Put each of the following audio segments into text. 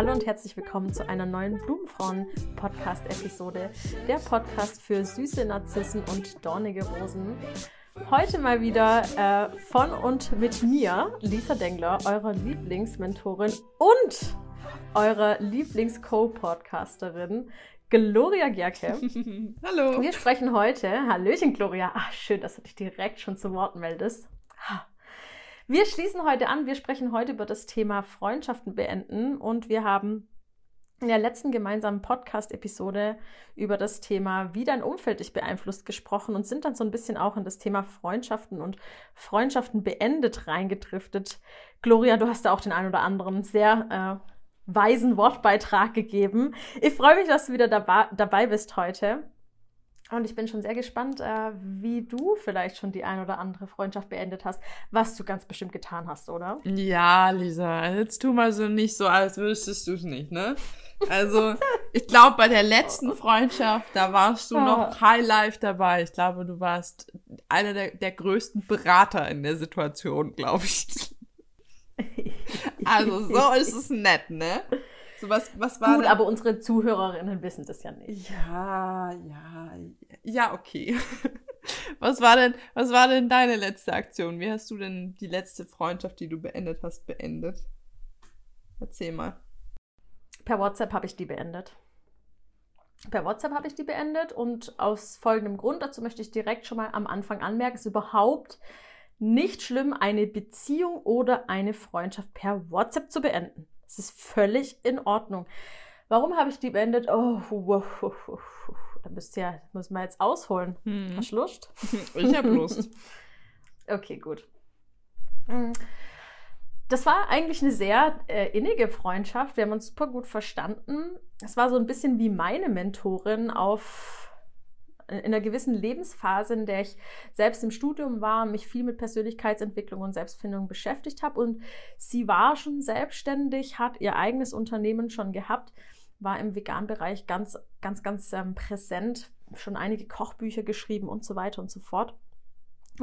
Hallo und herzlich willkommen zu einer neuen Blumenfrauen-Podcast-Episode. Der Podcast für süße Narzissen und dornige Rosen. Heute mal wieder äh, von und mit mir, Lisa Dengler, eurer Lieblingsmentorin und eurer Lieblings-Co-Podcasterin, Gloria Gerke. Hallo. Wir sprechen heute, Hallöchen Gloria, ach schön, dass du dich direkt schon zu Wort meldest. Wir schließen heute an, wir sprechen heute über das Thema Freundschaften beenden und wir haben in der letzten gemeinsamen Podcast-Episode über das Thema, wie dein Umfeld dich beeinflusst, gesprochen und sind dann so ein bisschen auch in das Thema Freundschaften und Freundschaften beendet reingedriftet. Gloria, du hast da auch den einen oder anderen sehr äh, weisen Wortbeitrag gegeben. Ich freue mich, dass du wieder dabei, dabei bist heute. Und ich bin schon sehr gespannt, äh, wie du vielleicht schon die ein oder andere Freundschaft beendet hast, was du ganz bestimmt getan hast, oder? Ja, Lisa, jetzt tu mal so nicht so, als wüsstest du es nicht, ne? Also, ich glaube, bei der letzten Freundschaft, da warst du noch High Life dabei. Ich glaube, du warst einer der, der größten Berater in der Situation, glaube ich. Also, so ist es nett, ne? So was, was war Gut, denn? aber unsere Zuhörerinnen wissen das ja nicht. Ja, ja, ja, okay. Was war denn, was war denn deine letzte Aktion? Wie hast du denn die letzte Freundschaft, die du beendet hast, beendet? Erzähl mal. Per WhatsApp habe ich die beendet. Per WhatsApp habe ich die beendet und aus folgendem Grund, dazu möchte ich direkt schon mal am Anfang anmerken, ist überhaupt nicht schlimm, eine Beziehung oder eine Freundschaft per WhatsApp zu beenden. Es ist völlig in Ordnung. Warum habe ich die beendet? Oh, wow, wow, wow. da müsst ihr, muss man jetzt ausholen. Hm. Hast du Lust? Ich habe Lust. okay, gut. Hm. Das war eigentlich eine sehr äh, innige Freundschaft. Wir haben uns super gut verstanden. Es war so ein bisschen wie meine Mentorin auf in einer gewissen Lebensphase, in der ich selbst im Studium war, mich viel mit Persönlichkeitsentwicklung und Selbstfindung beschäftigt habe. Und sie war schon selbstständig, hat ihr eigenes Unternehmen schon gehabt, war im Vegan-Bereich ganz, ganz, ganz ähm, präsent, schon einige Kochbücher geschrieben und so weiter und so fort.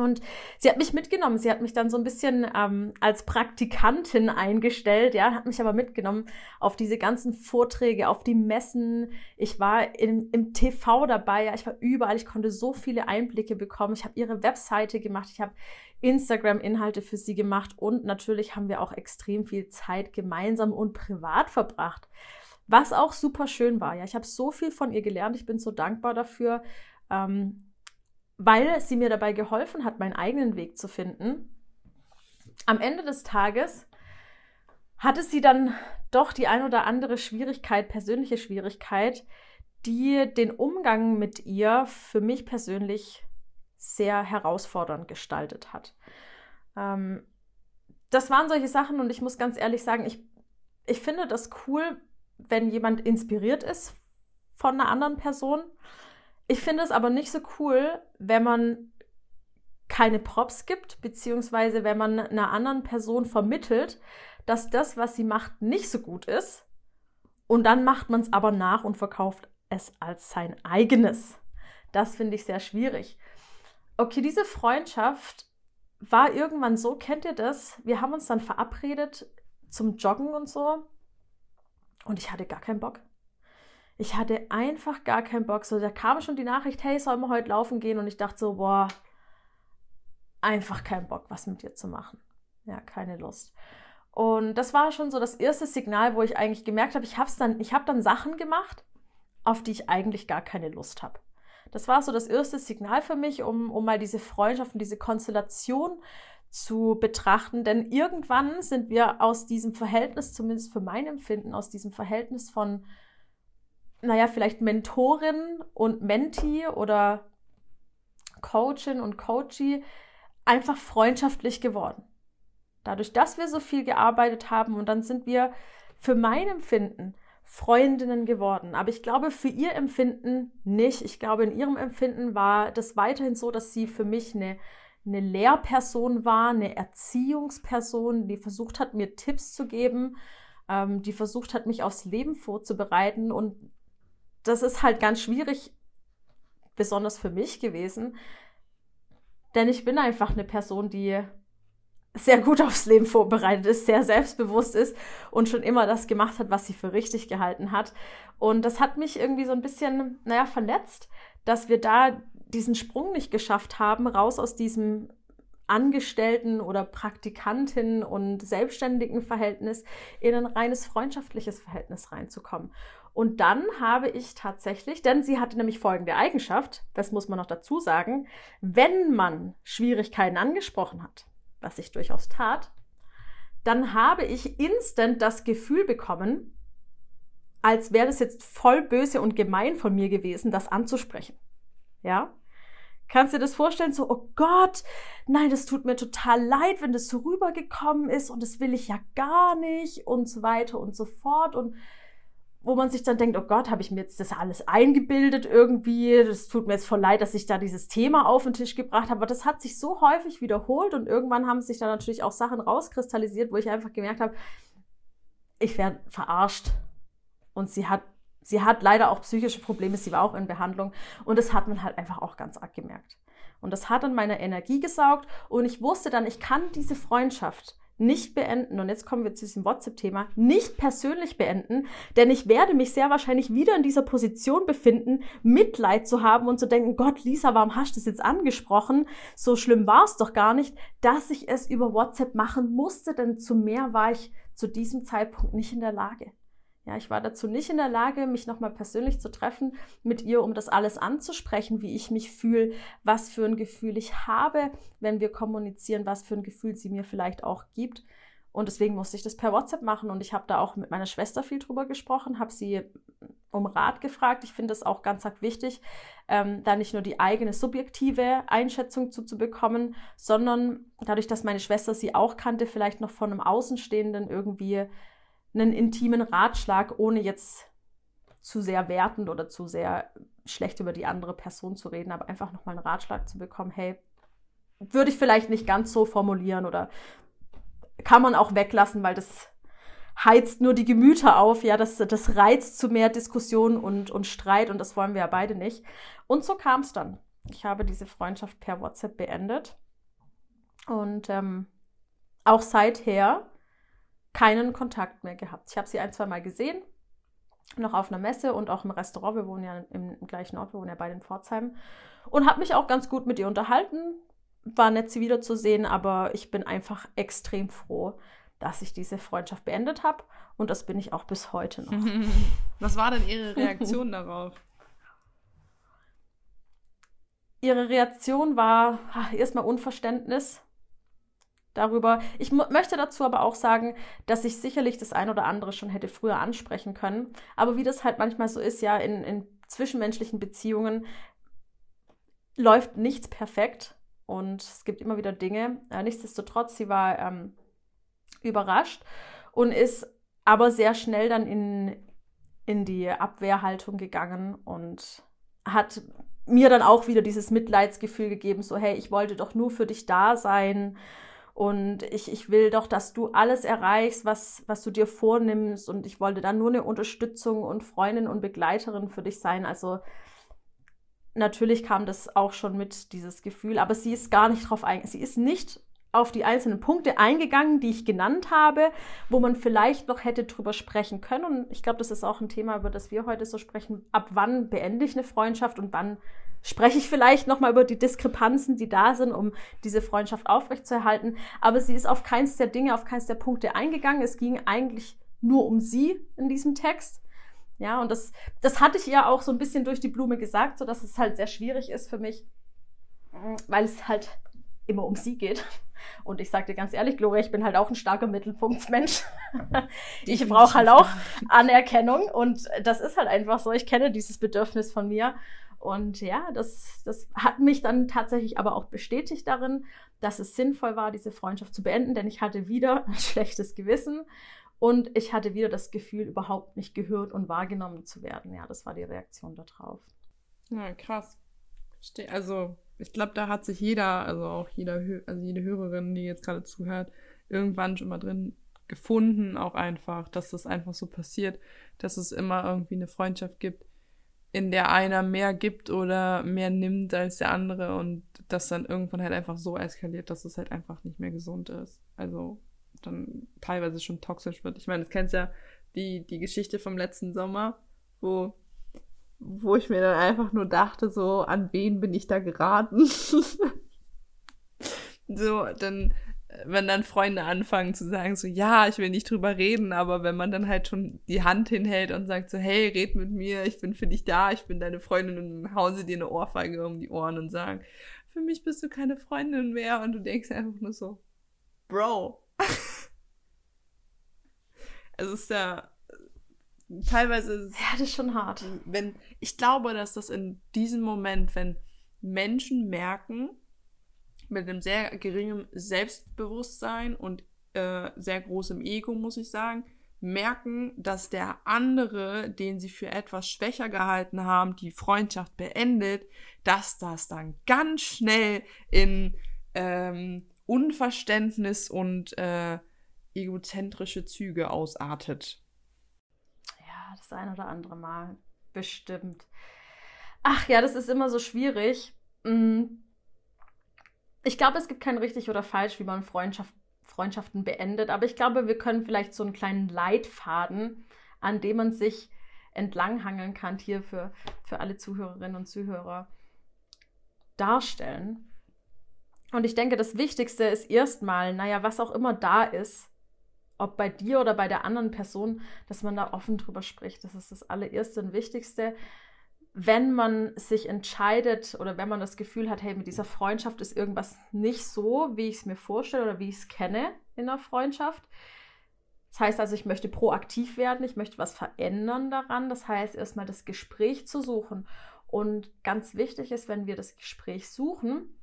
Und sie hat mich mitgenommen. Sie hat mich dann so ein bisschen ähm, als Praktikantin eingestellt, ja, hat mich aber mitgenommen auf diese ganzen Vorträge, auf die Messen. Ich war in, im TV dabei, ja, ich war überall. Ich konnte so viele Einblicke bekommen. Ich habe ihre Webseite gemacht, ich habe Instagram-Inhalte für sie gemacht und natürlich haben wir auch extrem viel Zeit gemeinsam und privat verbracht. Was auch super schön war. Ja, ich habe so viel von ihr gelernt. Ich bin so dankbar dafür. Ähm, weil sie mir dabei geholfen hat, meinen eigenen Weg zu finden. Am Ende des Tages hatte sie dann doch die ein oder andere Schwierigkeit, persönliche Schwierigkeit, die den Umgang mit ihr für mich persönlich sehr herausfordernd gestaltet hat. Ähm, das waren solche Sachen und ich muss ganz ehrlich sagen, ich, ich finde das cool, wenn jemand inspiriert ist von einer anderen Person. Ich finde es aber nicht so cool, wenn man keine Props gibt, beziehungsweise wenn man einer anderen Person vermittelt, dass das, was sie macht, nicht so gut ist. Und dann macht man es aber nach und verkauft es als sein eigenes. Das finde ich sehr schwierig. Okay, diese Freundschaft war irgendwann so, kennt ihr das? Wir haben uns dann verabredet zum Joggen und so. Und ich hatte gar keinen Bock. Ich hatte einfach gar keinen Bock. So, da kam schon die Nachricht, hey, sollen wir heute laufen gehen? Und ich dachte so, boah, einfach keinen Bock, was mit dir zu machen. Ja, keine Lust. Und das war schon so das erste Signal, wo ich eigentlich gemerkt habe, ich habe dann, ich dann Sachen gemacht, auf die ich eigentlich gar keine Lust habe. Das war so das erste Signal für mich, um, um mal diese Freundschaft und diese Konstellation zu betrachten. Denn irgendwann sind wir aus diesem Verhältnis, zumindest für mein Empfinden, aus diesem Verhältnis von naja, vielleicht Mentorin und Mentee oder Coachin und Coachee einfach freundschaftlich geworden. Dadurch, dass wir so viel gearbeitet haben und dann sind wir für mein Empfinden Freundinnen geworden. Aber ich glaube, für ihr Empfinden nicht. Ich glaube, in ihrem Empfinden war das weiterhin so, dass sie für mich eine, eine Lehrperson war, eine Erziehungsperson, die versucht hat, mir Tipps zu geben, ähm, die versucht hat, mich aufs Leben vorzubereiten. Und das ist halt ganz schwierig, besonders für mich gewesen. Denn ich bin einfach eine Person, die sehr gut aufs Leben vorbereitet ist, sehr selbstbewusst ist und schon immer das gemacht hat, was sie für richtig gehalten hat. Und das hat mich irgendwie so ein bisschen, naja, verletzt, dass wir da diesen Sprung nicht geschafft haben, raus aus diesem Angestellten- oder Praktikantin- und selbstständigen Verhältnis in ein reines freundschaftliches Verhältnis reinzukommen. Und dann habe ich tatsächlich, denn sie hatte nämlich folgende Eigenschaft, das muss man noch dazu sagen, wenn man Schwierigkeiten angesprochen hat, was ich durchaus tat, dann habe ich instant das Gefühl bekommen, als wäre das jetzt voll böse und gemein von mir gewesen, das anzusprechen. Ja? Kannst du dir das vorstellen? So, oh Gott, nein, das tut mir total leid, wenn das so rübergekommen ist und das will ich ja gar nicht und so weiter und so fort. Und wo man sich dann denkt, oh Gott, habe ich mir jetzt das alles eingebildet irgendwie? Das tut mir jetzt voll leid, dass ich da dieses Thema auf den Tisch gebracht habe. Aber das hat sich so häufig wiederholt und irgendwann haben sich da natürlich auch Sachen rauskristallisiert, wo ich einfach gemerkt habe, ich werde verarscht. Und sie hat Sie hat leider auch psychische Probleme, sie war auch in Behandlung und das hat man halt einfach auch ganz arg gemerkt. Und das hat an meiner Energie gesaugt und ich wusste dann, ich kann diese Freundschaft nicht beenden. Und jetzt kommen wir zu diesem WhatsApp-Thema. Nicht persönlich beenden, denn ich werde mich sehr wahrscheinlich wieder in dieser Position befinden, Mitleid zu haben und zu denken, Gott, Lisa, warum hast du das jetzt angesprochen? So schlimm war es doch gar nicht, dass ich es über WhatsApp machen musste, denn zu mehr war ich zu diesem Zeitpunkt nicht in der Lage. Ja, ich war dazu nicht in der Lage, mich nochmal persönlich zu treffen mit ihr, um das alles anzusprechen, wie ich mich fühle, was für ein Gefühl ich habe, wenn wir kommunizieren, was für ein Gefühl sie mir vielleicht auch gibt. Und deswegen musste ich das per WhatsApp machen und ich habe da auch mit meiner Schwester viel drüber gesprochen, habe sie um Rat gefragt. Ich finde es auch ganz wichtig, ähm, da nicht nur die eigene subjektive Einschätzung zu, zu bekommen, sondern dadurch, dass meine Schwester sie auch kannte, vielleicht noch von einem Außenstehenden irgendwie einen intimen Ratschlag, ohne jetzt zu sehr wertend oder zu sehr schlecht über die andere Person zu reden, aber einfach nochmal einen Ratschlag zu bekommen, hey, würde ich vielleicht nicht ganz so formulieren oder kann man auch weglassen, weil das heizt nur die Gemüter auf, ja, das, das reizt zu mehr Diskussion und, und Streit und das wollen wir ja beide nicht. Und so kam es dann. Ich habe diese Freundschaft per WhatsApp beendet und ähm, auch seither keinen Kontakt mehr gehabt. Ich habe sie ein, zwei Mal gesehen, noch auf einer Messe und auch im Restaurant. Wir wohnen ja im, im gleichen Ort, wir wohnen ja beide in Pforzheim. Und habe mich auch ganz gut mit ihr unterhalten. War nett, sie wiederzusehen, aber ich bin einfach extrem froh, dass ich diese Freundschaft beendet habe. Und das bin ich auch bis heute noch. Was war denn Ihre Reaktion darauf? Ihre Reaktion war erstmal Unverständnis darüber. Ich möchte dazu aber auch sagen, dass ich sicherlich das ein oder andere schon hätte früher ansprechen können. Aber wie das halt manchmal so ist, ja, in, in zwischenmenschlichen Beziehungen läuft nichts perfekt und es gibt immer wieder Dinge. Äh, nichtsdestotrotz, sie war ähm, überrascht und ist aber sehr schnell dann in, in die Abwehrhaltung gegangen und hat mir dann auch wieder dieses Mitleidsgefühl gegeben, so hey, ich wollte doch nur für dich da sein und ich, ich will doch, dass du alles erreichst, was, was du dir vornimmst. Und ich wollte dann nur eine Unterstützung und Freundin und Begleiterin für dich sein. Also natürlich kam das auch schon mit, dieses Gefühl. Aber sie ist gar nicht drauf eingegangen. Sie ist nicht auf die einzelnen Punkte eingegangen, die ich genannt habe, wo man vielleicht noch hätte drüber sprechen können. Und ich glaube, das ist auch ein Thema, über das wir heute so sprechen. Ab wann beende ich eine Freundschaft und wann spreche ich vielleicht nochmal über die Diskrepanzen, die da sind, um diese Freundschaft aufrechtzuerhalten. Aber sie ist auf keins der Dinge, auf keins der Punkte eingegangen. Es ging eigentlich nur um sie in diesem Text. Ja, und das, das hatte ich ihr auch so ein bisschen durch die Blume gesagt, so dass es halt sehr schwierig ist für mich, weil es halt immer um sie geht. Und ich dir ganz ehrlich, Gloria, ich bin halt auch ein starker Mittelpunktsmensch. ich brauche halt auch Anerkennung und das ist halt einfach so. Ich kenne dieses Bedürfnis von mir und ja, das, das hat mich dann tatsächlich aber auch bestätigt darin, dass es sinnvoll war, diese Freundschaft zu beenden, denn ich hatte wieder ein schlechtes Gewissen und ich hatte wieder das Gefühl, überhaupt nicht gehört und wahrgenommen zu werden. Ja, das war die Reaktion darauf. Ja, krass. Also, ich glaube, da hat sich jeder, also auch jeder, also jede Hörerin, die jetzt gerade zuhört, irgendwann schon mal drin gefunden, auch einfach, dass das einfach so passiert, dass es immer irgendwie eine Freundschaft gibt, in der einer mehr gibt oder mehr nimmt als der andere und das dann irgendwann halt einfach so eskaliert, dass es halt einfach nicht mehr gesund ist. Also dann teilweise schon toxisch wird. Ich meine, das kennst ja die, die Geschichte vom letzten Sommer, wo, wo ich mir dann einfach nur dachte, so, an wen bin ich da geraten? so, dann wenn dann Freunde anfangen zu sagen, so, ja, ich will nicht drüber reden, aber wenn man dann halt schon die Hand hinhält und sagt so, hey, red mit mir, ich bin für dich da, ich bin deine Freundin und hauen sie dir eine Ohrfeige um die Ohren und sagen, für mich bist du keine Freundin mehr und du denkst einfach nur so, Bro. es ist ja teilweise. Ist, ja, das ist schon hart. Wenn, ich glaube, dass das in diesem Moment, wenn Menschen merken, mit einem sehr geringen Selbstbewusstsein und äh, sehr großem Ego, muss ich sagen, merken, dass der andere, den sie für etwas schwächer gehalten haben, die Freundschaft beendet, dass das dann ganz schnell in ähm, Unverständnis und äh, egozentrische Züge ausartet. Ja, das ein oder andere Mal. Bestimmt. Ach ja, das ist immer so schwierig. Mhm ich glaube, es gibt kein richtig oder falsch, wie man Freundschaft, Freundschaften beendet, aber ich glaube, wir können vielleicht so einen kleinen Leitfaden, an dem man sich entlanghangeln kann, hier für, für alle Zuhörerinnen und Zuhörer darstellen. Und ich denke, das Wichtigste ist erstmal, naja, was auch immer da ist, ob bei dir oder bei der anderen Person, dass man da offen drüber spricht. Das ist das allererste und Wichtigste wenn man sich entscheidet oder wenn man das Gefühl hat, hey, mit dieser Freundschaft ist irgendwas nicht so, wie ich es mir vorstelle oder wie ich es kenne in der Freundschaft. Das heißt also, ich möchte proaktiv werden, ich möchte was verändern daran. Das heißt, erstmal das Gespräch zu suchen. Und ganz wichtig ist, wenn wir das Gespräch suchen,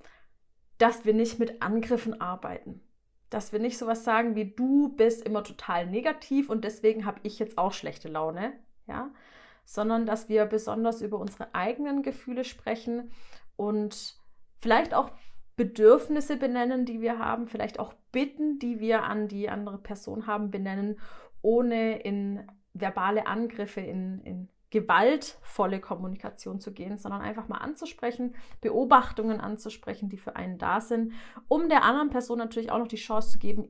dass wir nicht mit Angriffen arbeiten. Dass wir nicht sowas sagen wie du bist immer total negativ und deswegen habe ich jetzt auch schlechte Laune. Ja, sondern dass wir besonders über unsere eigenen Gefühle sprechen und vielleicht auch Bedürfnisse benennen, die wir haben, vielleicht auch Bitten, die wir an die andere Person haben, benennen, ohne in verbale Angriffe, in, in gewaltvolle Kommunikation zu gehen, sondern einfach mal anzusprechen, Beobachtungen anzusprechen, die für einen da sind, um der anderen Person natürlich auch noch die Chance zu geben,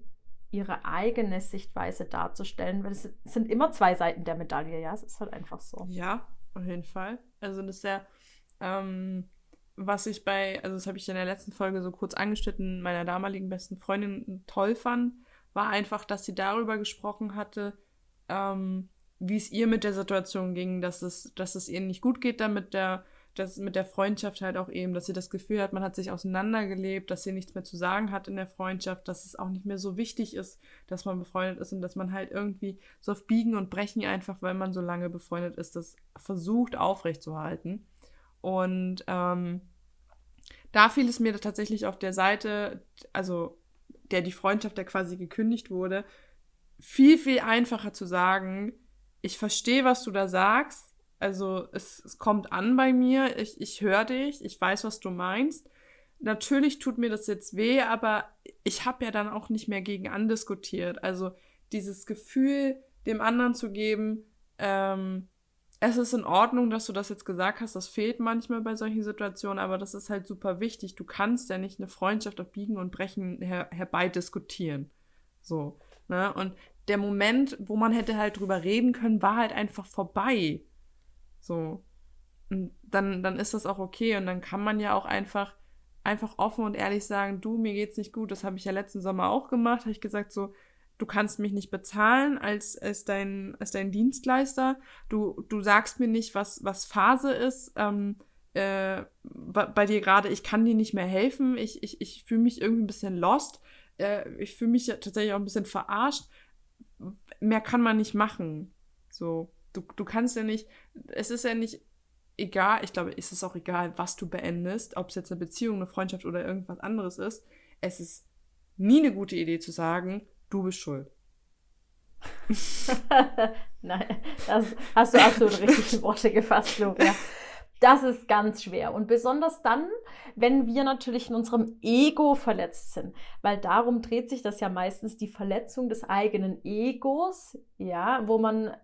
ihre eigene Sichtweise darzustellen, weil es sind immer zwei Seiten der Medaille, ja, es ist halt einfach so. Ja, auf jeden Fall. Also das ist ja, ähm, was ich bei, also das habe ich in der letzten Folge so kurz angeschnitten, meiner damaligen besten Freundin toll fand, war einfach, dass sie darüber gesprochen hatte, ähm, wie es ihr mit der Situation ging, dass es, dass es ihr nicht gut geht damit der das mit der Freundschaft halt auch eben, dass sie das Gefühl hat, man hat sich auseinandergelebt, dass sie nichts mehr zu sagen hat in der Freundschaft, dass es auch nicht mehr so wichtig ist, dass man befreundet ist und dass man halt irgendwie so auf Biegen und Brechen einfach, weil man so lange befreundet ist, das versucht aufrechtzuerhalten. Und ähm, da fiel es mir tatsächlich auf der Seite, also der die Freundschaft, der quasi gekündigt wurde, viel, viel einfacher zu sagen, ich verstehe, was du da sagst, also es, es kommt an bei mir, ich, ich höre dich, ich weiß, was du meinst. Natürlich tut mir das jetzt weh, aber ich habe ja dann auch nicht mehr gegen andiskutiert. Also dieses Gefühl, dem anderen zu geben, ähm, es ist in Ordnung, dass du das jetzt gesagt hast, das fehlt manchmal bei solchen Situationen, aber das ist halt super wichtig. Du kannst ja nicht eine Freundschaft auf Biegen und Brechen her herbeidiskutieren. So. Ne? Und der Moment, wo man hätte halt drüber reden können, war halt einfach vorbei. So. Und dann, dann ist das auch okay und dann kann man ja auch einfach, einfach offen und ehrlich sagen, du, mir geht's nicht gut. Das habe ich ja letzten Sommer auch gemacht. Habe ich gesagt, so, du kannst mich nicht bezahlen als, als, dein, als dein Dienstleister. Du, du sagst mir nicht, was, was Phase ist. Ähm, äh, bei dir gerade, ich kann dir nicht mehr helfen. Ich, ich, ich fühle mich irgendwie ein bisschen lost. Äh, ich fühle mich tatsächlich auch ein bisschen verarscht. Mehr kann man nicht machen. So. Du, du kannst ja nicht, es ist ja nicht egal, ich glaube, es ist auch egal, was du beendest, ob es jetzt eine Beziehung, eine Freundschaft oder irgendwas anderes ist. Es ist nie eine gute Idee zu sagen, du bist schuld. Nein, das hast du absolut richtig in Worte gefasst, Florian. Das ist ganz schwer. Und besonders dann, wenn wir natürlich in unserem Ego verletzt sind. Weil darum dreht sich das ja meistens die Verletzung des eigenen Egos, ja, wo man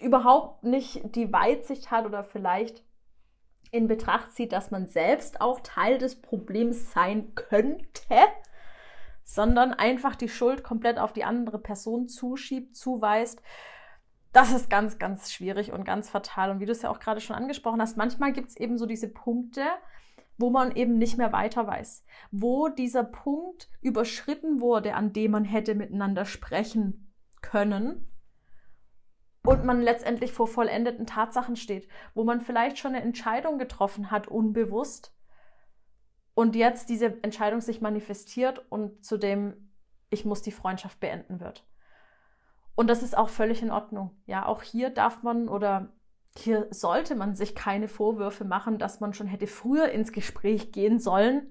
überhaupt nicht die Weitsicht hat oder vielleicht in Betracht zieht, dass man selbst auch Teil des Problems sein könnte, sondern einfach die Schuld komplett auf die andere Person zuschiebt, zuweist. Das ist ganz, ganz schwierig und ganz fatal. Und wie du es ja auch gerade schon angesprochen hast, manchmal gibt es eben so diese Punkte, wo man eben nicht mehr weiter weiß, wo dieser Punkt überschritten wurde, an dem man hätte miteinander sprechen können und man letztendlich vor vollendeten Tatsachen steht, wo man vielleicht schon eine Entscheidung getroffen hat, unbewusst, und jetzt diese Entscheidung sich manifestiert und zu dem ich muss die Freundschaft beenden wird. Und das ist auch völlig in Ordnung. Ja, auch hier darf man oder hier sollte man sich keine Vorwürfe machen, dass man schon hätte früher ins Gespräch gehen sollen,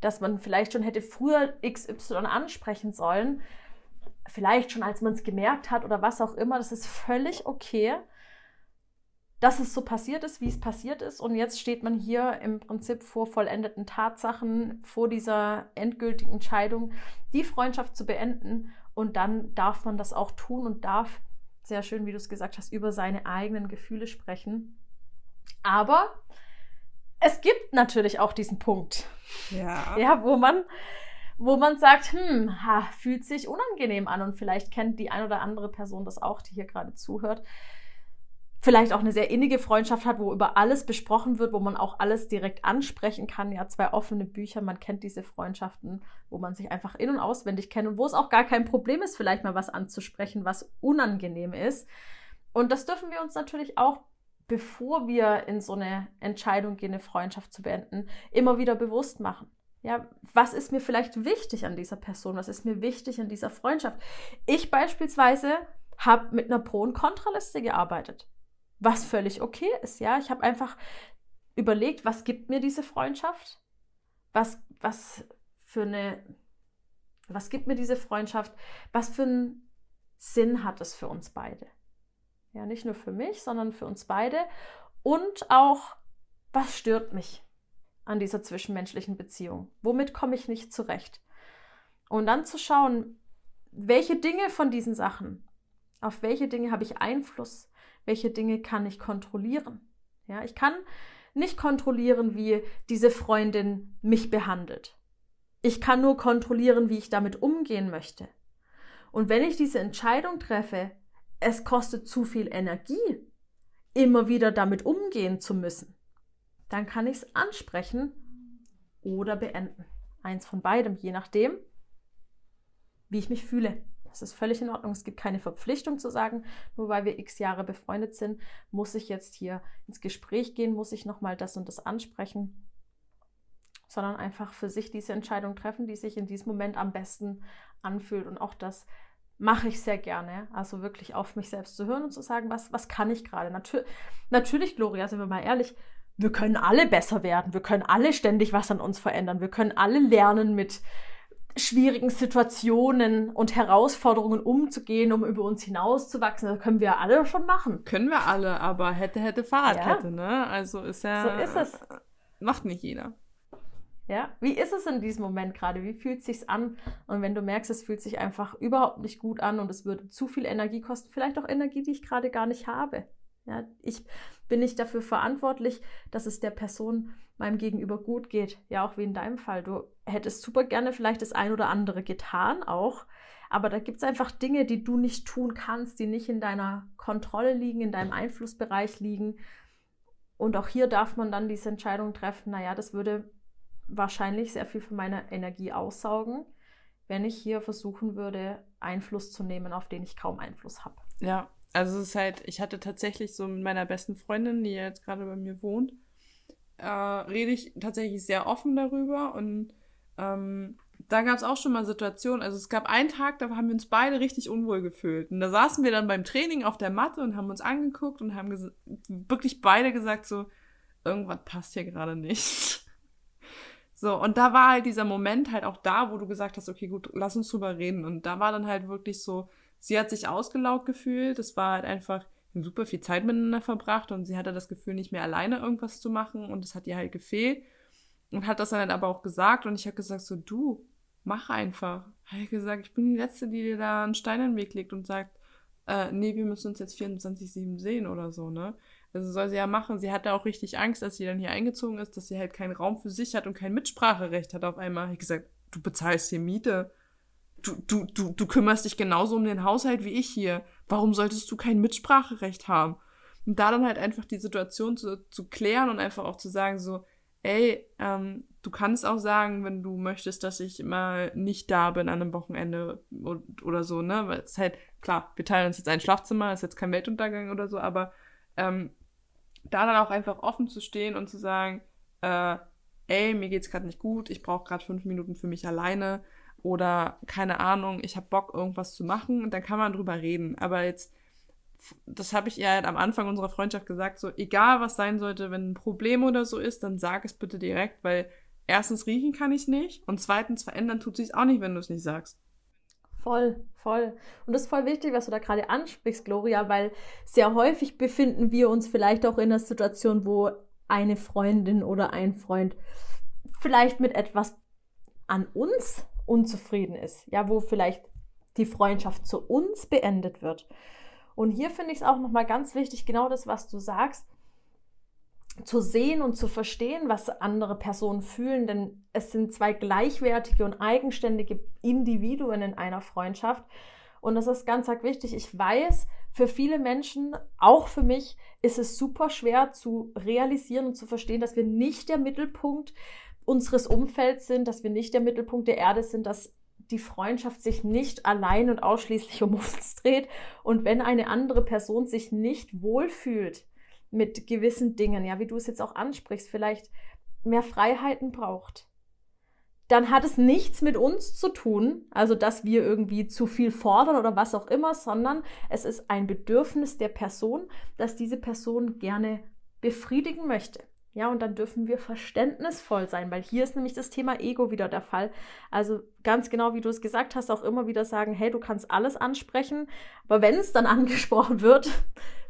dass man vielleicht schon hätte früher XY ansprechen sollen, vielleicht schon als man es gemerkt hat oder was auch immer. Das ist völlig okay, dass es so passiert ist, wie es passiert ist. Und jetzt steht man hier im Prinzip vor vollendeten Tatsachen, vor dieser endgültigen Entscheidung, die Freundschaft zu beenden. Und dann darf man das auch tun und darf, sehr schön, wie du es gesagt hast, über seine eigenen Gefühle sprechen. Aber es gibt natürlich auch diesen Punkt, ja, ja wo man wo man sagt, hm, ha, fühlt sich unangenehm an und vielleicht kennt die ein oder andere Person das auch, die hier gerade zuhört. Vielleicht auch eine sehr innige Freundschaft hat, wo über alles besprochen wird, wo man auch alles direkt ansprechen kann. Ja, zwei offene Bücher, man kennt diese Freundschaften, wo man sich einfach in- und auswendig kennt und wo es auch gar kein Problem ist, vielleicht mal was anzusprechen, was unangenehm ist. Und das dürfen wir uns natürlich auch bevor wir in so eine Entscheidung gehen, eine Freundschaft zu beenden, immer wieder bewusst machen. Ja, was ist mir vielleicht wichtig an dieser Person? Was ist mir wichtig an dieser Freundschaft? Ich beispielsweise habe mit einer Pro- und Kontraliste gearbeitet, was völlig okay ist. Ja, ich habe einfach überlegt, was gibt mir diese Freundschaft? Was, was für eine, was gibt mir diese Freundschaft? Was für einen Sinn hat es für uns beide? Ja, nicht nur für mich, sondern für uns beide. Und auch, was stört mich? An dieser zwischenmenschlichen Beziehung? Womit komme ich nicht zurecht? Und dann zu schauen, welche Dinge von diesen Sachen, auf welche Dinge habe ich Einfluss, welche Dinge kann ich kontrollieren? Ja, ich kann nicht kontrollieren, wie diese Freundin mich behandelt. Ich kann nur kontrollieren, wie ich damit umgehen möchte. Und wenn ich diese Entscheidung treffe, es kostet zu viel Energie, immer wieder damit umgehen zu müssen, dann kann ich es ansprechen oder beenden. Eins von beidem, je nachdem, wie ich mich fühle. Das ist völlig in Ordnung. Es gibt keine Verpflichtung zu sagen, nur weil wir x Jahre befreundet sind, muss ich jetzt hier ins Gespräch gehen, muss ich nochmal das und das ansprechen, sondern einfach für sich diese Entscheidung treffen, die sich in diesem Moment am besten anfühlt. Und auch das mache ich sehr gerne. Also wirklich auf mich selbst zu hören und zu sagen, was, was kann ich gerade? Natür natürlich, Gloria, sind wir mal ehrlich, wir können alle besser werden, wir können alle ständig was an uns verändern, wir können alle lernen, mit schwierigen Situationen und Herausforderungen umzugehen, um über uns hinauszuwachsen. Das können wir alle schon machen. Können wir alle, aber hätte, hätte Fahrradkette, ja. ne? Also ist ja. So ist es. Macht nicht jeder. Ja, wie ist es in diesem Moment gerade? Wie fühlt es sich an? Und wenn du merkst, es fühlt sich einfach überhaupt nicht gut an und es würde zu viel Energie kosten, vielleicht auch Energie, die ich gerade gar nicht habe. Ja, ich bin nicht dafür verantwortlich, dass es der Person meinem Gegenüber gut geht. Ja, auch wie in deinem Fall. Du hättest super gerne vielleicht das ein oder andere getan auch. Aber da gibt es einfach Dinge, die du nicht tun kannst, die nicht in deiner Kontrolle liegen, in deinem Einflussbereich liegen. Und auch hier darf man dann diese Entscheidung treffen, naja, das würde wahrscheinlich sehr viel von meiner Energie aussaugen, wenn ich hier versuchen würde, Einfluss zu nehmen, auf den ich kaum Einfluss habe. Ja, also es ist halt, ich hatte tatsächlich so mit meiner besten Freundin, die jetzt gerade bei mir wohnt, äh, rede ich tatsächlich sehr offen darüber und ähm, da gab es auch schon mal Situationen, also es gab einen Tag, da haben wir uns beide richtig unwohl gefühlt. Und da saßen wir dann beim Training auf der Matte und haben uns angeguckt und haben wirklich beide gesagt, so, irgendwas passt hier gerade nicht. So, und da war halt dieser Moment halt auch da, wo du gesagt hast, okay, gut, lass uns drüber reden. Und da war dann halt wirklich so, sie hat sich ausgelaugt gefühlt. Es war halt einfach super viel Zeit miteinander verbracht und sie hatte das Gefühl, nicht mehr alleine irgendwas zu machen und es hat ihr halt gefehlt. Und hat das dann halt aber auch gesagt und ich habe gesagt, so du, mach einfach. Habe ich gesagt, ich bin die Letzte, die dir da einen Stein in den Weg legt und sagt, äh, nee, wir müssen uns jetzt 24-7 sehen oder so, ne? Also soll sie ja machen. Sie hatte auch richtig Angst, dass sie dann hier eingezogen ist, dass sie halt keinen Raum für sich hat und kein Mitspracherecht hat auf einmal. Ich gesagt, du bezahlst hier Miete. Du, du, du, du kümmerst dich genauso um den Haushalt wie ich hier. Warum solltest du kein Mitspracherecht haben? Und da dann halt einfach die Situation zu, zu klären und einfach auch zu sagen, so, ey, ähm, du kannst auch sagen, wenn du möchtest, dass ich mal nicht da bin an einem Wochenende oder so, ne? Weil es halt, klar, wir teilen uns jetzt ein Schlafzimmer, ist jetzt kein Weltuntergang oder so, aber ähm, da dann auch einfach offen zu stehen und zu sagen, äh, ey, mir geht's gerade nicht gut, ich brauche gerade fünf Minuten für mich alleine oder keine Ahnung, ich habe Bock, irgendwas zu machen und dann kann man drüber reden. Aber jetzt, das habe ich ihr halt am Anfang unserer Freundschaft gesagt, so egal was sein sollte, wenn ein Problem oder so ist, dann sag es bitte direkt, weil erstens riechen kann ich nicht und zweitens verändern tut sich auch nicht, wenn du es nicht sagst. Voll, voll. Und das ist voll wichtig, was du da gerade ansprichst, Gloria, weil sehr häufig befinden wir uns vielleicht auch in einer Situation, wo eine Freundin oder ein Freund vielleicht mit etwas an uns unzufrieden ist. Ja, wo vielleicht die Freundschaft zu uns beendet wird. Und hier finde ich es auch nochmal ganz wichtig, genau das, was du sagst, zu sehen und zu verstehen, was andere Personen fühlen, denn es sind zwei gleichwertige und eigenständige Individuen in einer Freundschaft. Und das ist ganz, ganz wichtig. Ich weiß, für viele Menschen, auch für mich, ist es super schwer zu realisieren und zu verstehen, dass wir nicht der Mittelpunkt unseres Umfelds sind, dass wir nicht der Mittelpunkt der Erde sind, dass die Freundschaft sich nicht allein und ausschließlich um uns dreht. Und wenn eine andere Person sich nicht wohlfühlt mit gewissen Dingen, ja, wie du es jetzt auch ansprichst, vielleicht mehr Freiheiten braucht, dann hat es nichts mit uns zu tun, also dass wir irgendwie zu viel fordern oder was auch immer, sondern es ist ein Bedürfnis der Person, dass diese Person gerne befriedigen möchte. Ja, und dann dürfen wir verständnisvoll sein, weil hier ist nämlich das Thema Ego wieder der Fall. Also ganz genau, wie du es gesagt hast, auch immer wieder sagen, hey, du kannst alles ansprechen, aber wenn es dann angesprochen wird,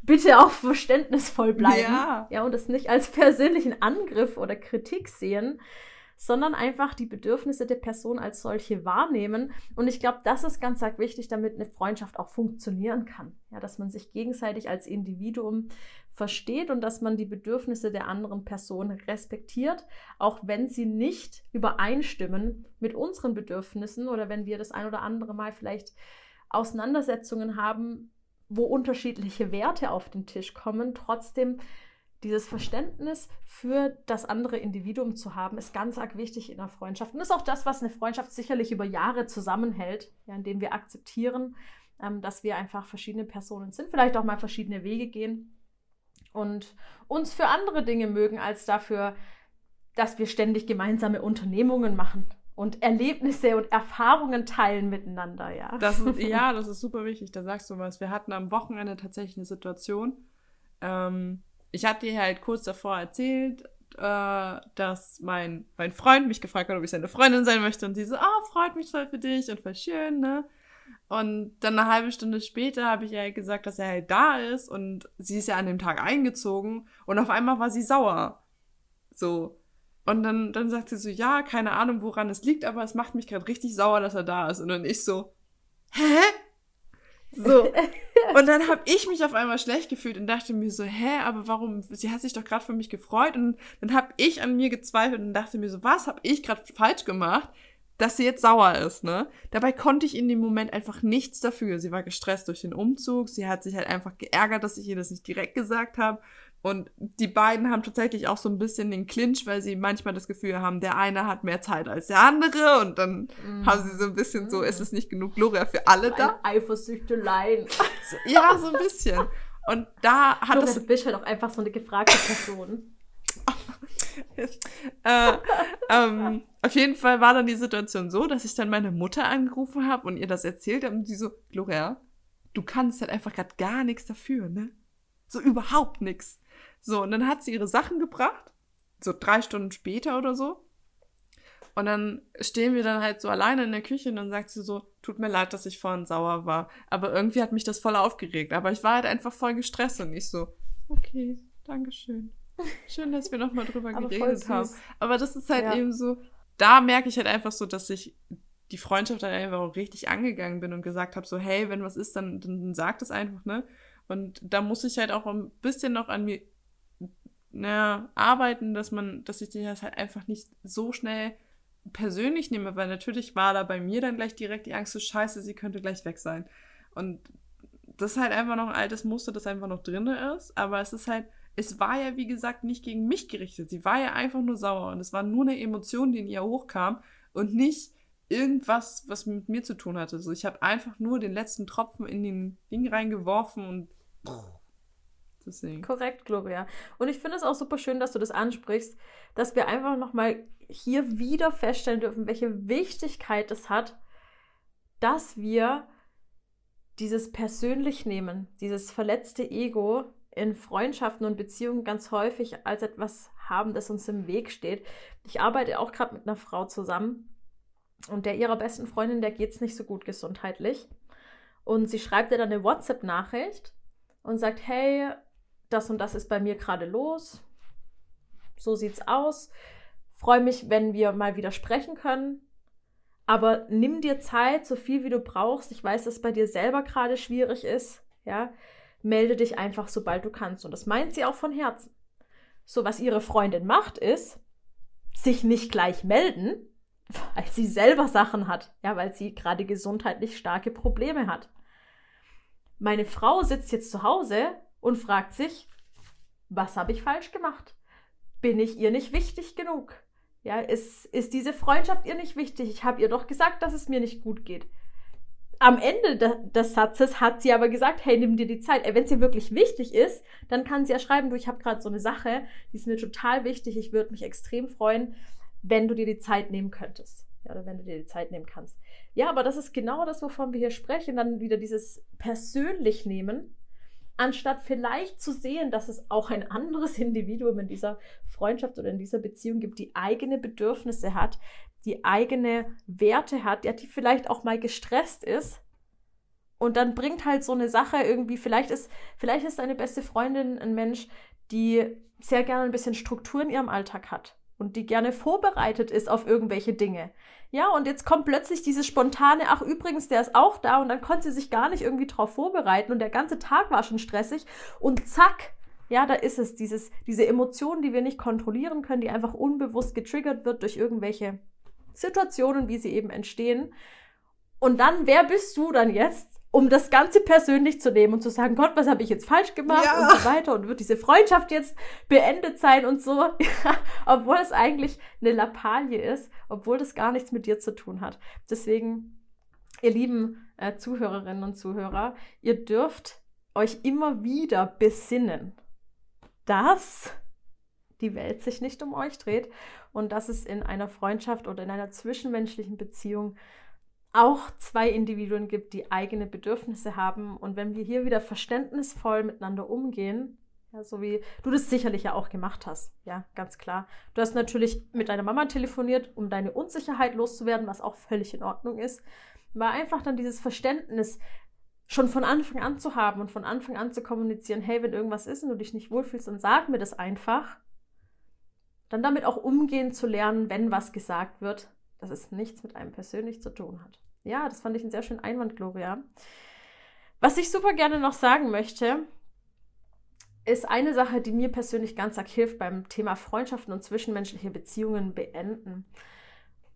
bitte auch verständnisvoll bleiben. Ja. ja, und es nicht als persönlichen Angriff oder Kritik sehen, sondern einfach die Bedürfnisse der Person als solche wahrnehmen. Und ich glaube, das ist ganz wichtig, damit eine Freundschaft auch funktionieren kann. Ja, dass man sich gegenseitig als Individuum versteht und dass man die Bedürfnisse der anderen Person respektiert, auch wenn sie nicht übereinstimmen mit unseren Bedürfnissen oder wenn wir das ein oder andere Mal vielleicht Auseinandersetzungen haben, wo unterschiedliche Werte auf den Tisch kommen, trotzdem dieses Verständnis für das andere Individuum zu haben, ist ganz arg wichtig in einer Freundschaft. Und ist auch das, was eine Freundschaft sicherlich über Jahre zusammenhält, ja, indem wir akzeptieren, ähm, dass wir einfach verschiedene Personen sind, vielleicht auch mal verschiedene Wege gehen und uns für andere Dinge mögen, als dafür, dass wir ständig gemeinsame Unternehmungen machen und Erlebnisse und Erfahrungen teilen miteinander, ja. Das ist, ja, das ist super wichtig. Da sagst du was. Wir hatten am Wochenende tatsächlich eine Situation. Ähm, ich hatte dir halt kurz davor erzählt, äh, dass mein, mein Freund mich gefragt hat, ob ich seine Freundin sein möchte. Und sie so, oh, freut mich voll für dich und voll schön, ne? Und dann eine halbe Stunde später habe ich ihr halt gesagt, dass er halt da ist und sie ist ja an dem Tag eingezogen und auf einmal war sie sauer. So. Und dann, dann sagt sie so, ja, keine Ahnung, woran es liegt, aber es macht mich gerade richtig sauer, dass er da ist. Und dann ich so, hä? So. Und dann habe ich mich auf einmal schlecht gefühlt und dachte mir so, hä, aber warum? Sie hat sich doch gerade für mich gefreut. Und dann habe ich an mir gezweifelt und dachte mir so, was habe ich gerade falsch gemacht, dass sie jetzt sauer ist, ne? Dabei konnte ich in dem Moment einfach nichts dafür. Sie war gestresst durch den Umzug. Sie hat sich halt einfach geärgert, dass ich ihr das nicht direkt gesagt habe. Und die beiden haben tatsächlich auch so ein bisschen den Clinch, weil sie manchmal das Gefühl haben, der eine hat mehr Zeit als der andere und dann mm. haben sie so ein bisschen so, ist es nicht genug Gloria für alle da? Eifersüchteleien. ja, so ein bisschen. Und da hat Gloria, es... Du bist halt auch einfach so eine gefragte Person. äh, ähm, auf jeden Fall war dann die Situation so, dass ich dann meine Mutter angerufen habe und ihr das erzählt habe und sie so, Gloria, du kannst halt einfach gerade gar nichts dafür, ne? So überhaupt nichts. So, und dann hat sie ihre Sachen gebracht, so drei Stunden später oder so. Und dann stehen wir dann halt so alleine in der Küche und dann sagt sie so, tut mir leid, dass ich vorhin sauer war. Aber irgendwie hat mich das voll aufgeregt. Aber ich war halt einfach voll gestresst und ich so, okay, Dankeschön. Schön, dass wir nochmal drüber geredet haben. Aber das ist halt ja. eben so, da merke ich halt einfach so, dass ich die Freundschaft dann einfach auch richtig angegangen bin und gesagt habe, so, hey, wenn was ist, dann, dann, dann sag das einfach, ne? Und da muss ich halt auch ein bisschen noch an mir naja, arbeiten, dass man, dass ich das halt einfach nicht so schnell persönlich nehme, weil natürlich war da bei mir dann gleich direkt die Angst, so scheiße, sie könnte gleich weg sein. Und das ist halt einfach noch ein altes Muster, das einfach noch drin ist, aber es ist halt, es war ja wie gesagt nicht gegen mich gerichtet, sie war ja einfach nur sauer und es war nur eine Emotion, die in ihr hochkam und nicht irgendwas, was mit mir zu tun hatte. Also ich habe einfach nur den letzten Tropfen in den Ding reingeworfen und Deswegen. Korrekt, Gloria. Und ich finde es auch super schön, dass du das ansprichst, dass wir einfach nochmal hier wieder feststellen dürfen, welche Wichtigkeit es hat, dass wir dieses persönlich nehmen, dieses verletzte Ego in Freundschaften und Beziehungen ganz häufig als etwas haben, das uns im Weg steht. Ich arbeite auch gerade mit einer Frau zusammen und der ihrer besten Freundin, der geht es nicht so gut gesundheitlich. Und sie schreibt ihr dann eine WhatsApp-Nachricht und sagt, hey, das und das ist bei mir gerade los. So sieht's aus. Freue mich, wenn wir mal wieder sprechen können. Aber nimm dir Zeit, so viel wie du brauchst. Ich weiß, dass es bei dir selber gerade schwierig ist. Ja, melde dich einfach, sobald du kannst. Und das meint sie auch von Herzen. So, was ihre Freundin macht, ist, sich nicht gleich melden, weil sie selber Sachen hat. Ja, weil sie gerade gesundheitlich starke Probleme hat. Meine Frau sitzt jetzt zu Hause und fragt sich, was habe ich falsch gemacht? Bin ich ihr nicht wichtig genug? Ja, ist, ist diese Freundschaft ihr nicht wichtig? Ich habe ihr doch gesagt, dass es mir nicht gut geht. Am Ende de des Satzes hat sie aber gesagt, hey, nimm dir die Zeit. Wenn es ihr wirklich wichtig ist, dann kann sie ja schreiben, du, ich habe gerade so eine Sache, die ist mir total wichtig. Ich würde mich extrem freuen, wenn du dir die Zeit nehmen könntest. Ja, oder wenn du dir die Zeit nehmen kannst. Ja, aber das ist genau das, wovon wir hier sprechen. Dann wieder dieses persönlich nehmen anstatt vielleicht zu sehen, dass es auch ein anderes Individuum in dieser Freundschaft oder in dieser Beziehung gibt, die eigene Bedürfnisse hat, die eigene Werte hat, ja, die vielleicht auch mal gestresst ist. Und dann bringt halt so eine Sache irgendwie, vielleicht ist, vielleicht ist deine beste Freundin ein Mensch, die sehr gerne ein bisschen Struktur in ihrem Alltag hat und die gerne vorbereitet ist auf irgendwelche Dinge. Ja, und jetzt kommt plötzlich dieses spontane, ach übrigens, der ist auch da und dann konnte sie sich gar nicht irgendwie drauf vorbereiten und der ganze Tag war schon stressig und zack, ja, da ist es, dieses, diese Emotion, die wir nicht kontrollieren können, die einfach unbewusst getriggert wird durch irgendwelche Situationen, wie sie eben entstehen. Und dann, wer bist du dann jetzt, um das Ganze persönlich zu nehmen und zu sagen, Gott, was habe ich jetzt falsch gemacht ja. und so weiter und wird diese Freundschaft jetzt beendet sein und so, obwohl es eigentlich eine Lappalie ist, obwohl das gar nichts mit dir zu tun hat. Deswegen, ihr lieben äh, Zuhörerinnen und Zuhörer, ihr dürft euch immer wieder besinnen, dass die Welt sich nicht um euch dreht und dass es in einer Freundschaft oder in einer zwischenmenschlichen Beziehung auch zwei Individuen gibt, die eigene Bedürfnisse haben. Und wenn wir hier wieder verständnisvoll miteinander umgehen, ja, so wie du das sicherlich ja auch gemacht hast, ja, ganz klar. Du hast natürlich mit deiner Mama telefoniert, um deine Unsicherheit loszuwerden, was auch völlig in Ordnung ist. War einfach dann dieses Verständnis schon von Anfang an zu haben und von Anfang an zu kommunizieren, hey, wenn irgendwas ist und du dich nicht wohlfühlst, dann sag mir das einfach. Dann damit auch umgehen zu lernen, wenn was gesagt wird, dass es nichts mit einem persönlich zu tun hat. Ja, das fand ich einen sehr schönen Einwand, Gloria. Was ich super gerne noch sagen möchte, ist eine Sache, die mir persönlich ganz arg hilft beim Thema Freundschaften und zwischenmenschliche Beziehungen beenden.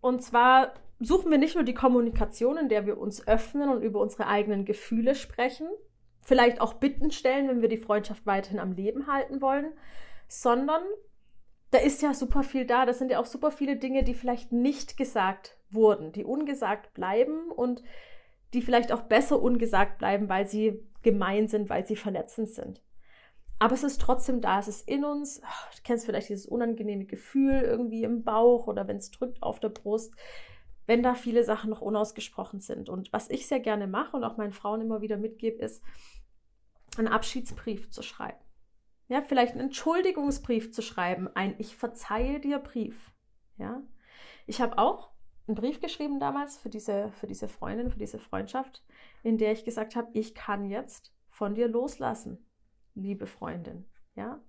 Und zwar suchen wir nicht nur die Kommunikation, in der wir uns öffnen und über unsere eigenen Gefühle sprechen, vielleicht auch Bitten stellen, wenn wir die Freundschaft weiterhin am Leben halten wollen, sondern da ist ja super viel da. Das sind ja auch super viele Dinge, die vielleicht nicht gesagt wurden, die ungesagt bleiben und die vielleicht auch besser ungesagt bleiben, weil sie gemein sind, weil sie verletzend sind. Aber es ist trotzdem da, es ist in uns. Du kennst vielleicht dieses unangenehme Gefühl irgendwie im Bauch oder wenn es drückt auf der Brust, wenn da viele Sachen noch unausgesprochen sind. Und was ich sehr gerne mache und auch meinen Frauen immer wieder mitgebe, ist, einen Abschiedsbrief zu schreiben. Ja, vielleicht einen Entschuldigungsbrief zu schreiben, ein Ich verzeihe dir Brief. Ja, ich habe auch einen Brief geschrieben damals für diese, für diese Freundin, für diese Freundschaft, in der ich gesagt habe, ich kann jetzt von dir loslassen, liebe Freundin. Ja?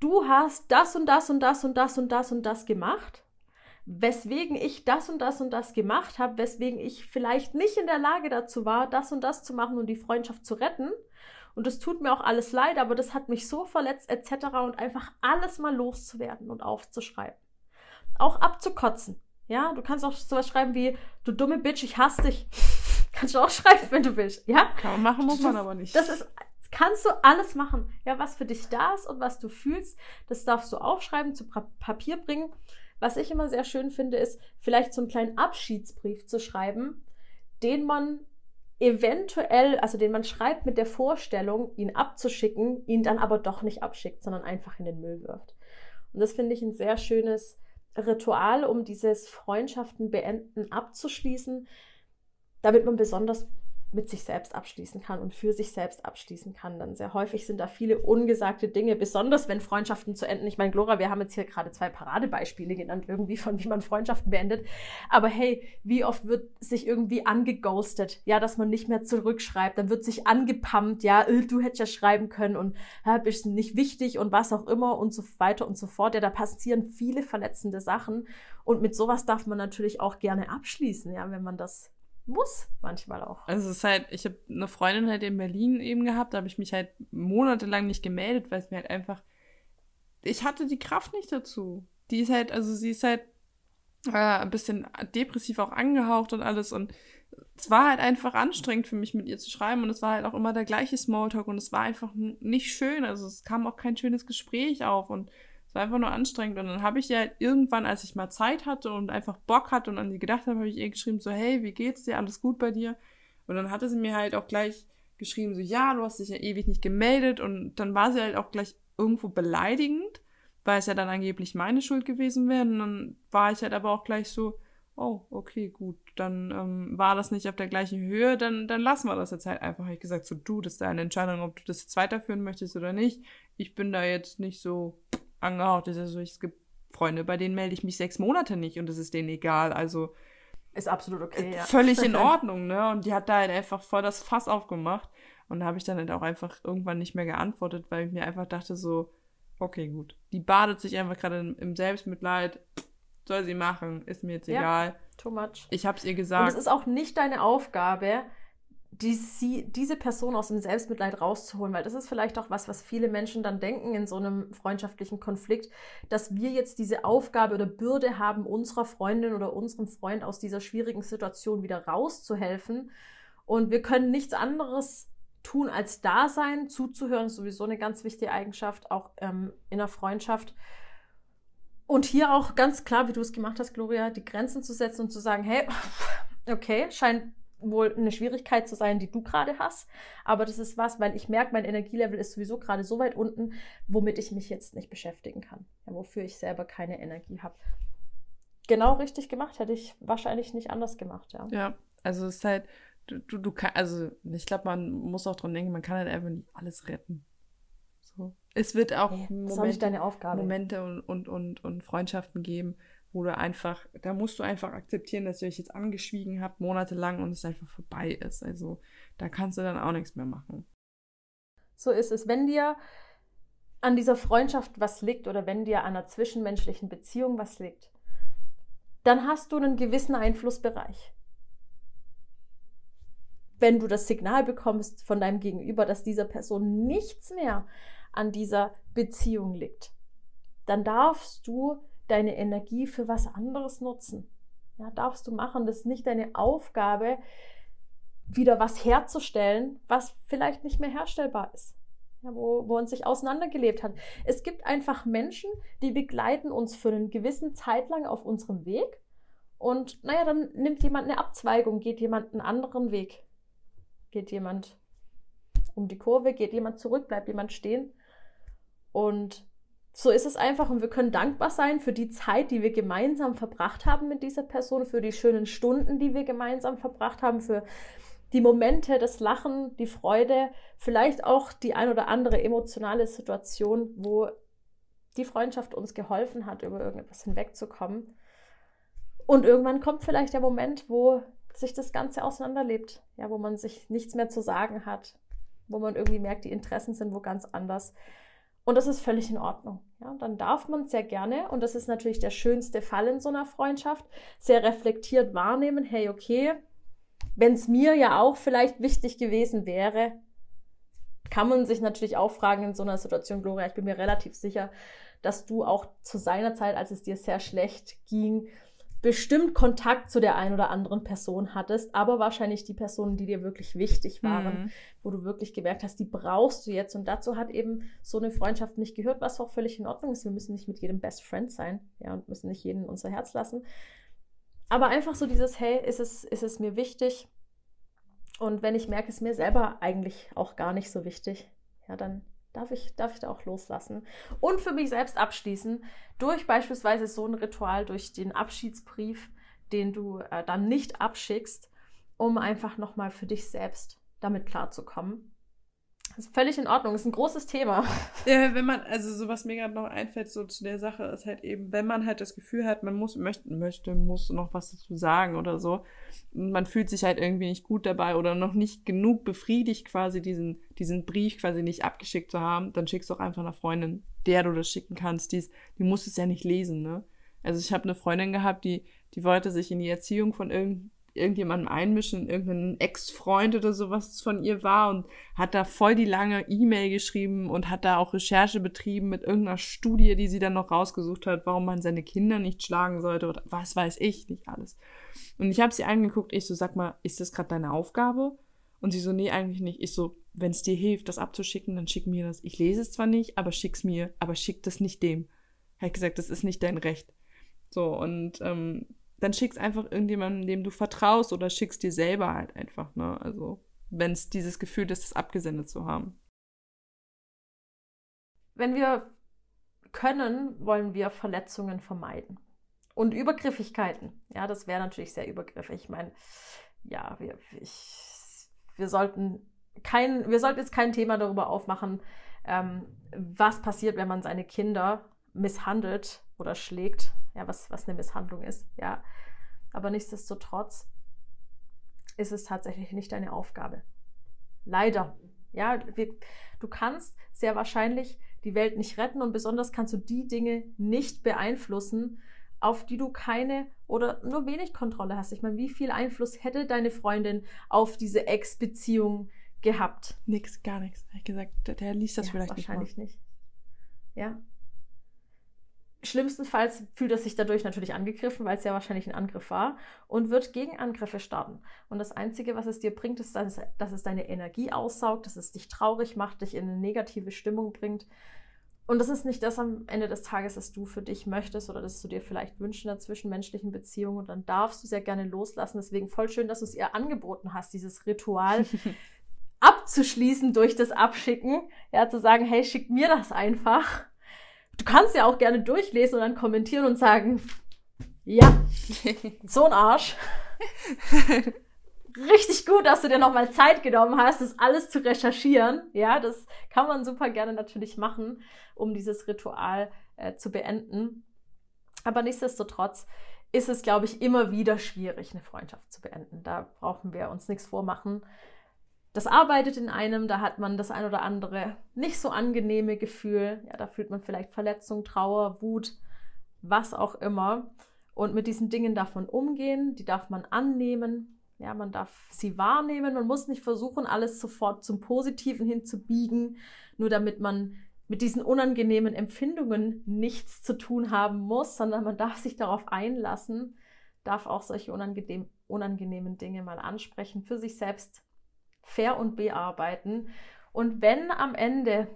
Du hast das und das und das und das und das und das gemacht, weswegen ich das und das und das gemacht habe, weswegen ich vielleicht nicht in der Lage dazu war, das und das zu machen und die Freundschaft zu retten. Und es tut mir auch alles leid, aber das hat mich so verletzt etc. und einfach alles mal loszuwerden und aufzuschreiben. Auch abzukotzen. Ja, du kannst auch sowas schreiben wie, du dumme Bitch, ich hasse dich. kannst du auch schreiben, wenn du willst. Ja? Kann man machen, muss man aber nicht. Das ist, kannst du alles machen. Ja, was für dich da ist und was du fühlst, das darfst du aufschreiben, zu Papier bringen. Was ich immer sehr schön finde, ist vielleicht so einen kleinen Abschiedsbrief zu schreiben, den man eventuell, also den man schreibt mit der Vorstellung, ihn abzuschicken, ihn dann aber doch nicht abschickt, sondern einfach in den Müll wirft. Und das finde ich ein sehr schönes Ritual, um dieses Freundschaften beenden abzuschließen, damit man besonders mit sich selbst abschließen kann und für sich selbst abschließen kann. Dann sehr häufig sind da viele ungesagte Dinge, besonders wenn Freundschaften zu enden. Ich meine, Glora, wir haben jetzt hier gerade zwei Paradebeispiele genannt, irgendwie von wie man Freundschaften beendet. Aber hey, wie oft wird sich irgendwie angeghostet? Ja, dass man nicht mehr zurückschreibt. Dann wird sich angepumpt, ja, äh, du hättest ja schreiben können und ja, bist nicht wichtig und was auch immer und so weiter und so fort. Ja, da passieren viele verletzende Sachen. Und mit sowas darf man natürlich auch gerne abschließen, ja, wenn man das muss manchmal auch. Also es ist halt, ich habe eine Freundin halt in Berlin eben gehabt, da habe ich mich halt monatelang nicht gemeldet, weil es mir halt einfach, ich hatte die Kraft nicht dazu. Die ist halt, also sie ist halt äh, ein bisschen depressiv auch angehaucht und alles und es war halt einfach anstrengend für mich mit ihr zu schreiben und es war halt auch immer der gleiche Smalltalk und es war einfach nicht schön, also es kam auch kein schönes Gespräch auf und es war einfach nur anstrengend. Und dann habe ich ja halt irgendwann, als ich mal Zeit hatte und einfach Bock hatte und an sie gedacht habe, habe ich ihr geschrieben, so, hey, wie geht's dir? Alles gut bei dir? Und dann hatte sie mir halt auch gleich geschrieben, so, ja, du hast dich ja ewig nicht gemeldet. Und dann war sie halt auch gleich irgendwo beleidigend, weil es ja dann angeblich meine Schuld gewesen wäre. Und dann war ich halt aber auch gleich so, oh, okay, gut, dann ähm, war das nicht auf der gleichen Höhe, dann, dann lassen wir das jetzt halt einfach. Habe ich gesagt, so, du, das ist deine Entscheidung, ob du das jetzt weiterführen möchtest oder nicht. Ich bin da jetzt nicht so angehaucht ist. Also es gibt Freunde, bei denen melde ich mich sechs Monate nicht und es ist denen egal. Also ist absolut okay. Äh, ja. Völlig in Ordnung, ne? Und die hat da halt einfach voll das Fass aufgemacht. Und da habe ich dann halt auch einfach irgendwann nicht mehr geantwortet, weil ich mir einfach dachte so, okay, gut. Die badet sich einfach gerade im Selbstmitleid. Soll sie machen, ist mir jetzt ja, egal. Too much. Ich habe es ihr gesagt. Und es ist auch nicht deine Aufgabe, die, sie, diese Person aus dem Selbstmitleid rauszuholen, weil das ist vielleicht auch was, was viele Menschen dann denken in so einem freundschaftlichen Konflikt, dass wir jetzt diese Aufgabe oder Bürde haben, unserer Freundin oder unserem Freund aus dieser schwierigen Situation wieder rauszuhelfen. Und wir können nichts anderes tun, als da sein, zuzuhören, ist sowieso eine ganz wichtige Eigenschaft, auch ähm, in der Freundschaft. Und hier auch ganz klar, wie du es gemacht hast, Gloria, die Grenzen zu setzen und zu sagen, hey, okay, scheint wohl eine Schwierigkeit zu sein, die du gerade hast. Aber das ist was, weil ich merke, mein Energielevel ist sowieso gerade so weit unten, womit ich mich jetzt nicht beschäftigen kann. Ja, wofür ich selber keine Energie habe. Genau richtig gemacht, hätte ich wahrscheinlich nicht anders gemacht, ja. Ja, also es ist halt, du, du, du kannst, also ich glaube, man muss auch dran denken, man kann halt einfach nicht alles retten. So. Es wird auch nee, Momente, Momente und, und, und, und Freundschaften geben, du einfach, da musst du einfach akzeptieren, dass ihr euch jetzt angeschwiegen habt, monatelang und es einfach vorbei ist. Also da kannst du dann auch nichts mehr machen. So ist es. Wenn dir an dieser Freundschaft was liegt oder wenn dir an einer zwischenmenschlichen Beziehung was liegt, dann hast du einen gewissen Einflussbereich. Wenn du das Signal bekommst von deinem Gegenüber, dass dieser Person nichts mehr an dieser Beziehung liegt, dann darfst du deine Energie für was anderes nutzen. Ja, darfst du machen. Das ist nicht deine Aufgabe, wieder was herzustellen, was vielleicht nicht mehr herstellbar ist. Ja, wo, wo uns sich auseinandergelebt hat. Es gibt einfach Menschen, die begleiten uns für einen gewissen Zeit lang auf unserem Weg. Und naja, dann nimmt jemand eine Abzweigung, geht jemand einen anderen Weg. Geht jemand um die Kurve, geht jemand zurück, bleibt jemand stehen. Und so ist es einfach und wir können dankbar sein für die Zeit, die wir gemeinsam verbracht haben mit dieser Person, für die schönen Stunden, die wir gemeinsam verbracht haben, für die Momente, das Lachen, die Freude, vielleicht auch die ein oder andere emotionale Situation, wo die Freundschaft uns geholfen hat, über irgendetwas hinwegzukommen. Und irgendwann kommt vielleicht der Moment, wo sich das Ganze auseinanderlebt, ja, wo man sich nichts mehr zu sagen hat, wo man irgendwie merkt, die Interessen sind wo ganz anders. Und das ist völlig in Ordnung. Ja, dann darf man sehr gerne, und das ist natürlich der schönste Fall in so einer Freundschaft, sehr reflektiert wahrnehmen, hey, okay, wenn es mir ja auch vielleicht wichtig gewesen wäre, kann man sich natürlich auch fragen in so einer Situation, Gloria, ich bin mir relativ sicher, dass du auch zu seiner Zeit, als es dir sehr schlecht ging, bestimmt Kontakt zu der einen oder anderen Person hattest, aber wahrscheinlich die Personen, die dir wirklich wichtig waren, mhm. wo du wirklich gemerkt hast, die brauchst du jetzt. Und dazu hat eben so eine Freundschaft nicht gehört, was auch völlig in Ordnung ist. Wir müssen nicht mit jedem Best Friend sein, ja, und müssen nicht jeden unser Herz lassen. Aber einfach so dieses, hey, ist es, ist es mir wichtig? Und wenn ich merke, es ist mir selber eigentlich auch gar nicht so wichtig, ja, dann darf ich, darf ich da auch loslassen. Und für mich selbst abschließen, durch beispielsweise so ein Ritual, durch den Abschiedsbrief, den du äh, dann nicht abschickst, um einfach nochmal für dich selbst damit klarzukommen. Das ist völlig in Ordnung, das ist ein großes Thema. Ja, wenn man, also so was mir gerade noch einfällt, so zu der Sache, ist halt eben, wenn man halt das Gefühl hat, man muss, möchte, möchte, muss noch was dazu sagen oder so, man fühlt sich halt irgendwie nicht gut dabei oder noch nicht genug befriedigt, quasi diesen, diesen Brief quasi nicht abgeschickt zu haben, dann schickst du auch einfach einer Freundin, der du das schicken kannst, die, die muss es ja nicht lesen, ne? Also ich habe eine Freundin gehabt, die, die wollte sich in die Erziehung von irgendeinem irgendjemandem einmischen, irgendein Ex-Freund oder sowas von ihr war und hat da voll die lange E-Mail geschrieben und hat da auch Recherche betrieben mit irgendeiner Studie, die sie dann noch rausgesucht hat, warum man seine Kinder nicht schlagen sollte oder was weiß ich, nicht alles. Und ich habe sie angeguckt, ich so, sag mal, ist das gerade deine Aufgabe? Und sie so, nee, eigentlich nicht. Ich so, wenn es dir hilft, das abzuschicken, dann schick mir das. Ich lese es zwar nicht, aber schick's mir, aber schick das nicht dem. Hat gesagt, das ist nicht dein Recht. So, und ähm, dann schick's einfach irgendjemandem, dem du vertraust oder schick's dir selber halt einfach, ne? Also, wenn es dieses Gefühl ist, das abgesendet zu haben. Wenn wir können, wollen wir Verletzungen vermeiden. Und Übergriffigkeiten. Ja, das wäre natürlich sehr übergriffig. Ich meine, ja, wir, ich, wir sollten kein, wir sollten jetzt kein Thema darüber aufmachen, ähm, was passiert, wenn man seine Kinder misshandelt oder schlägt ja, was, was eine Misshandlung ist, ja. Aber nichtsdestotrotz ist es tatsächlich nicht deine Aufgabe. Leider. Ja, wir, du kannst sehr wahrscheinlich die Welt nicht retten und besonders kannst du die Dinge nicht beeinflussen, auf die du keine oder nur wenig Kontrolle hast. Ich meine, wie viel Einfluss hätte deine Freundin auf diese Ex-Beziehung gehabt? Nix, gar nichts. Ich gesagt, der, liest das ja, vielleicht wahrscheinlich nicht. Wahrscheinlich nicht. Ja, Schlimmstenfalls fühlt er sich dadurch natürlich angegriffen, weil es ja wahrscheinlich ein Angriff war und wird Gegenangriffe starten. Und das Einzige, was es dir bringt, ist, dass es, dass es deine Energie aussaugt, dass es dich traurig macht, dich in eine negative Stimmung bringt. Und das ist nicht das am Ende des Tages, was du für dich möchtest oder das du dir vielleicht wünschst in der zwischenmenschlichen Beziehung. Und dann darfst du sehr gerne loslassen. Deswegen voll schön, dass du es ihr angeboten hast, dieses Ritual abzuschließen durch das Abschicken. Ja, zu sagen, hey, schick mir das einfach Du kannst ja auch gerne durchlesen und dann kommentieren und sagen, ja, so ein Arsch. Richtig gut, dass du dir nochmal Zeit genommen hast, das alles zu recherchieren. Ja, das kann man super gerne natürlich machen, um dieses Ritual äh, zu beenden. Aber nichtsdestotrotz ist es, glaube ich, immer wieder schwierig, eine Freundschaft zu beenden. Da brauchen wir uns nichts vormachen das arbeitet in einem, da hat man das ein oder andere nicht so angenehme Gefühl. Ja, da fühlt man vielleicht Verletzung, Trauer, Wut, was auch immer. Und mit diesen Dingen darf man umgehen, die darf man annehmen. Ja, man darf sie wahrnehmen. Man muss nicht versuchen, alles sofort zum Positiven hinzubiegen, nur damit man mit diesen unangenehmen Empfindungen nichts zu tun haben muss, sondern man darf sich darauf einlassen, darf auch solche unangenehm, unangenehmen Dinge mal ansprechen, für sich selbst fair und bearbeiten. Und wenn am Ende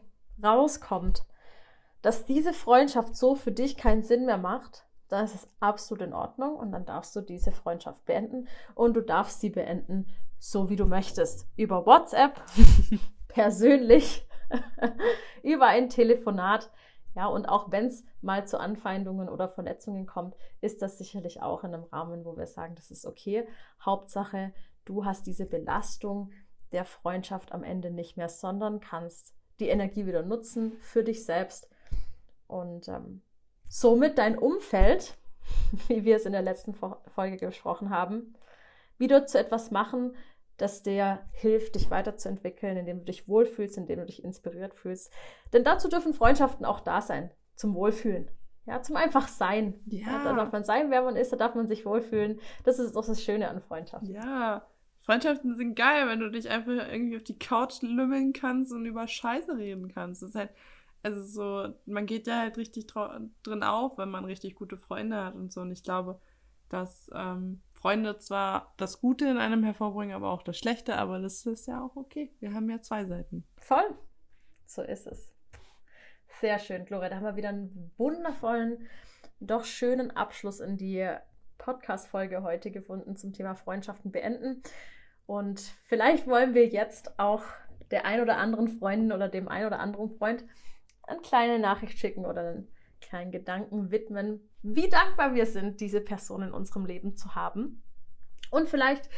rauskommt, dass diese Freundschaft so für dich keinen Sinn mehr macht, dann ist es absolut in Ordnung und dann darfst du diese Freundschaft beenden und du darfst sie beenden, so wie du möchtest. Über WhatsApp, persönlich, über ein Telefonat. Ja, und auch wenn es mal zu Anfeindungen oder Verletzungen kommt, ist das sicherlich auch in einem Rahmen, wo wir sagen, das ist okay. Hauptsache, du hast diese Belastung der Freundschaft am Ende nicht mehr, sondern kannst die Energie wieder nutzen für dich selbst und ähm, somit dein Umfeld, wie wir es in der letzten Folge gesprochen haben, wieder zu etwas machen, das dir hilft, dich weiterzuentwickeln, indem du dich wohlfühlst, indem du dich inspiriert fühlst. Denn dazu dürfen Freundschaften auch da sein, zum Wohlfühlen. Ja, zum einfach sein. Ja. ja. Da darf man sein, wer man ist, da darf man sich wohlfühlen. Das ist doch das Schöne an Freundschaften. Ja, Freundschaften sind geil, wenn du dich einfach irgendwie auf die Couch lümmeln kannst und über Scheiße reden kannst. Das ist halt, also so, man geht ja halt richtig drin auf, wenn man richtig gute Freunde hat und so. Und ich glaube, dass ähm, Freunde zwar das Gute in einem hervorbringen, aber auch das Schlechte, aber das ist ja auch okay. Wir haben ja zwei Seiten. Voll. So ist es. Sehr schön, Gloria. Da haben wir wieder einen wundervollen, doch schönen Abschluss in die Podcast-Folge heute gefunden zum Thema Freundschaften beenden. Und vielleicht wollen wir jetzt auch der ein oder anderen Freundin oder dem ein oder anderen Freund eine kleine Nachricht schicken oder einen kleinen Gedanken widmen, wie dankbar wir sind, diese Person in unserem Leben zu haben. Und vielleicht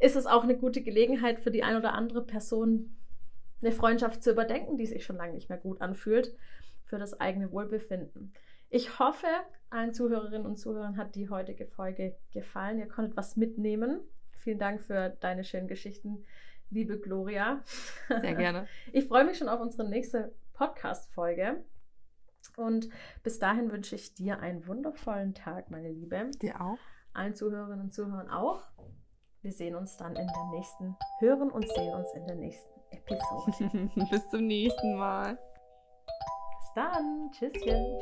ist es auch eine gute Gelegenheit für die ein oder andere Person, eine Freundschaft zu überdenken, die sich schon lange nicht mehr gut anfühlt für das eigene Wohlbefinden. Ich hoffe, allen Zuhörerinnen und Zuhörern hat die heutige Folge gefallen. Ihr konntet was mitnehmen. Vielen Dank für deine schönen Geschichten, liebe Gloria. Sehr gerne. Ich freue mich schon auf unsere nächste Podcast-Folge. Und bis dahin wünsche ich dir einen wundervollen Tag, meine Liebe. Dir auch. Allen Zuhörerinnen und Zuhörern auch. Wir sehen uns dann in der nächsten, hören und sehen uns in der nächsten Episode. bis zum nächsten Mal dann. Tschüsschen.